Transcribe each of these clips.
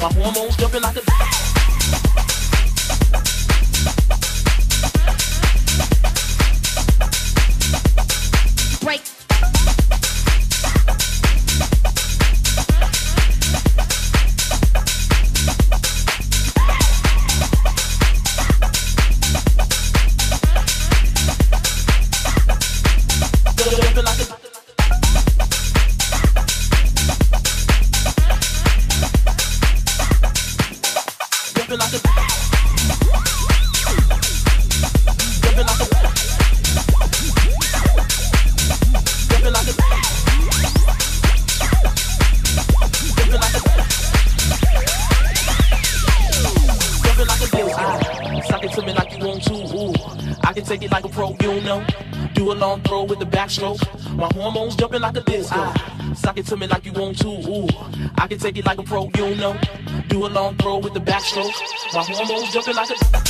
My hormones jumping like a with the backstroke. My hormones jumping like a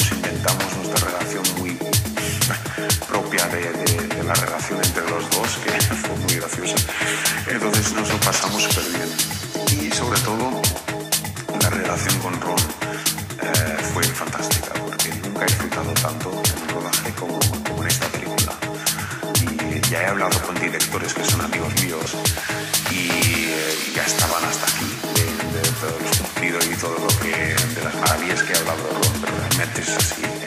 todos inventamos nuestra relación muy propia de, la relación entre los dos, que fue muy graciosa. Entonces nos lo pasamos súper bien. Y sobre todo, la relación con Ron eh, fue fantástica, porque nunca he disfrutado tanto en rodaje como, en esta película. Y ya he hablado con directores que son amigos míos y eh, ya estaban hasta aquí de, de todos los cumplidos y todo lo que, de las maravillas que he hablado Ron metes así.